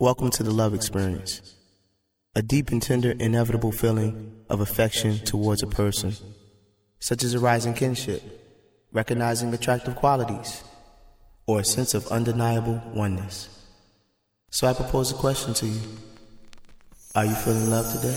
Welcome to the love experience. A deep and tender, inevitable feeling of affection towards a person, such as a rising kinship, recognizing attractive qualities, or a sense of undeniable oneness. So I propose a question to you. Are you feeling love today?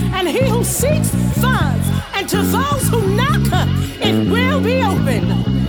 and he who seeks finds. And to those who knock, it will be open.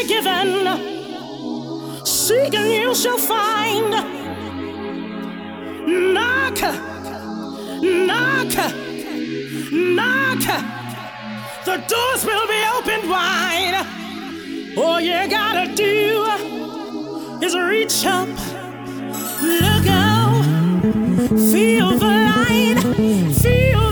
be given. Seek and you shall find. Knock, knock, knock. The doors will be opened wide. All you gotta do is reach up, look out, feel the light, feel.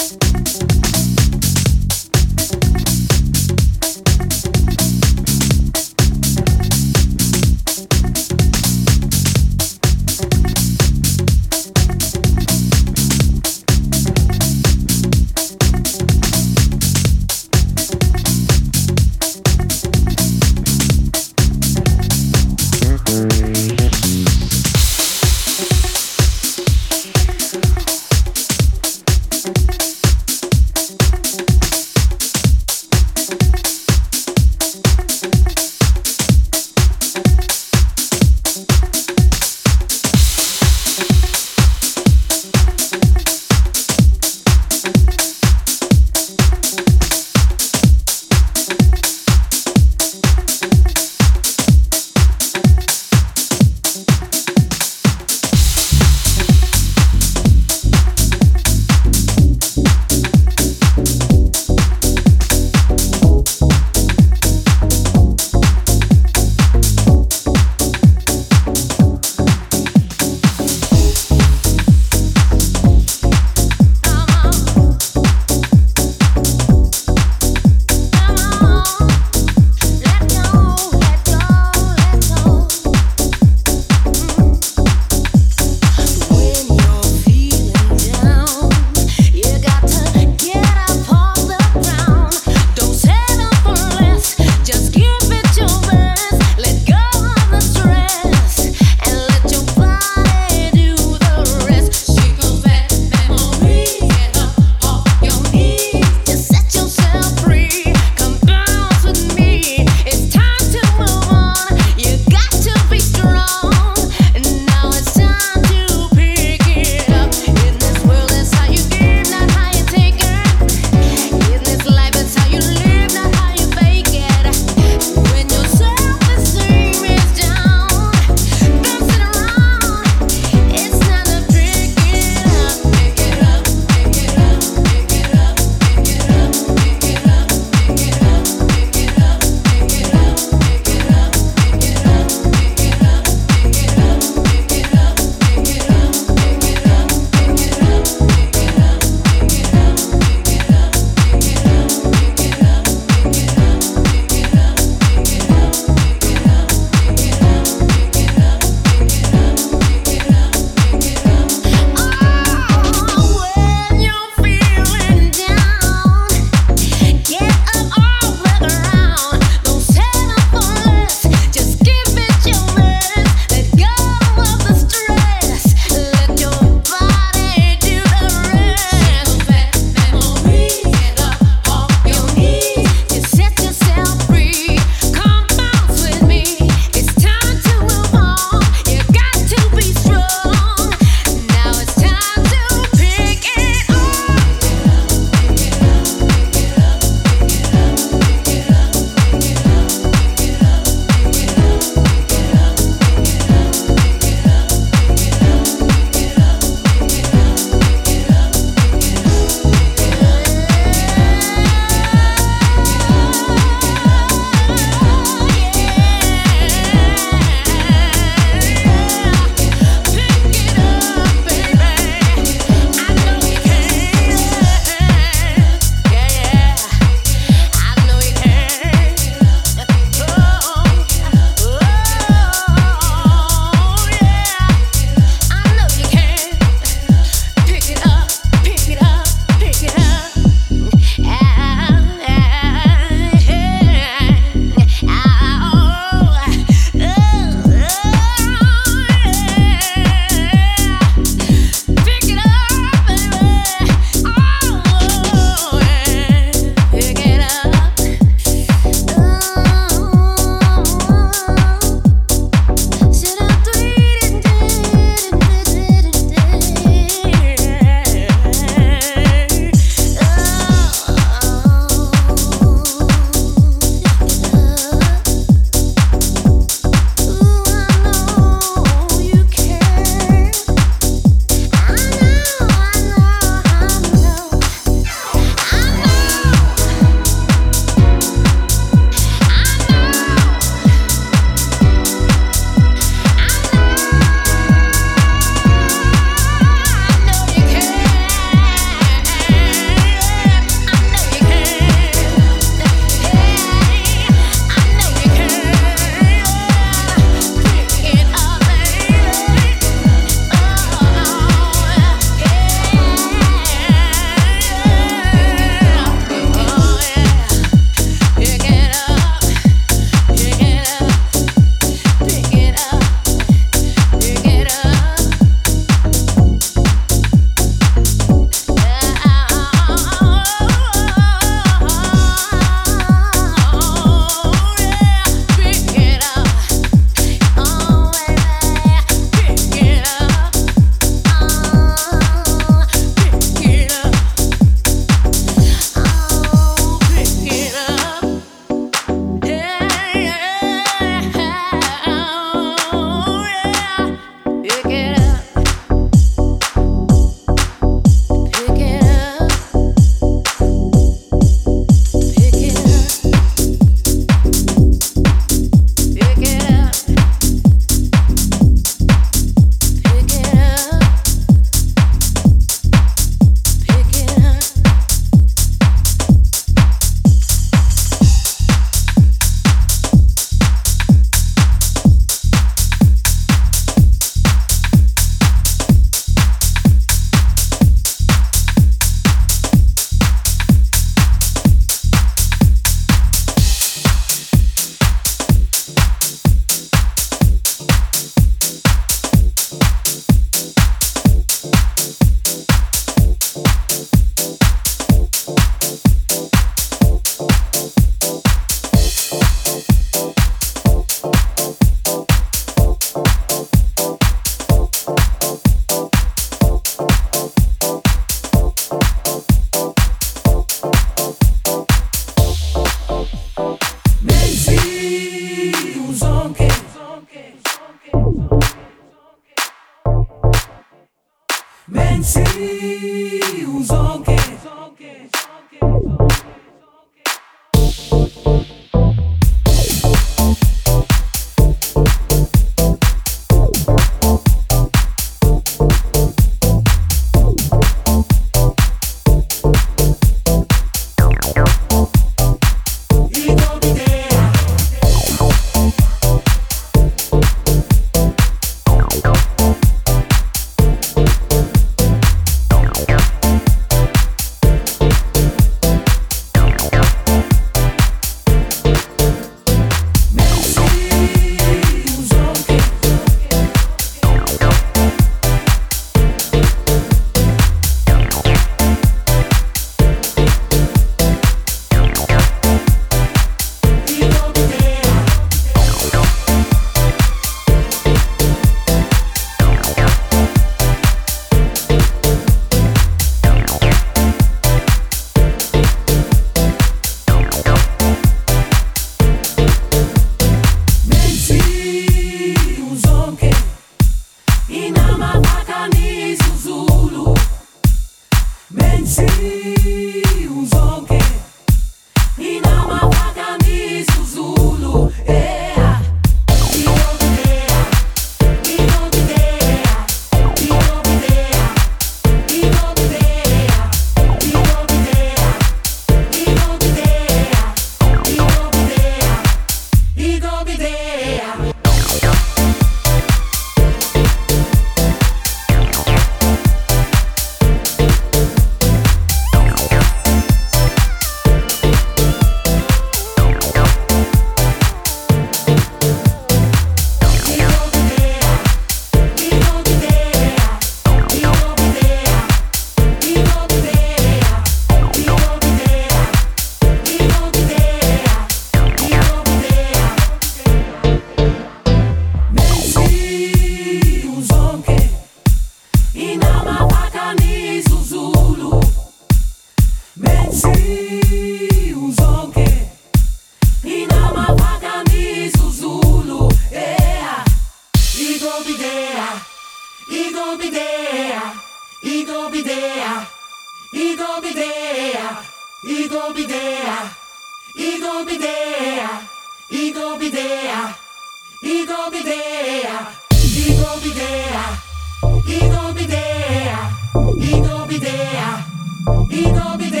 He gon' be there.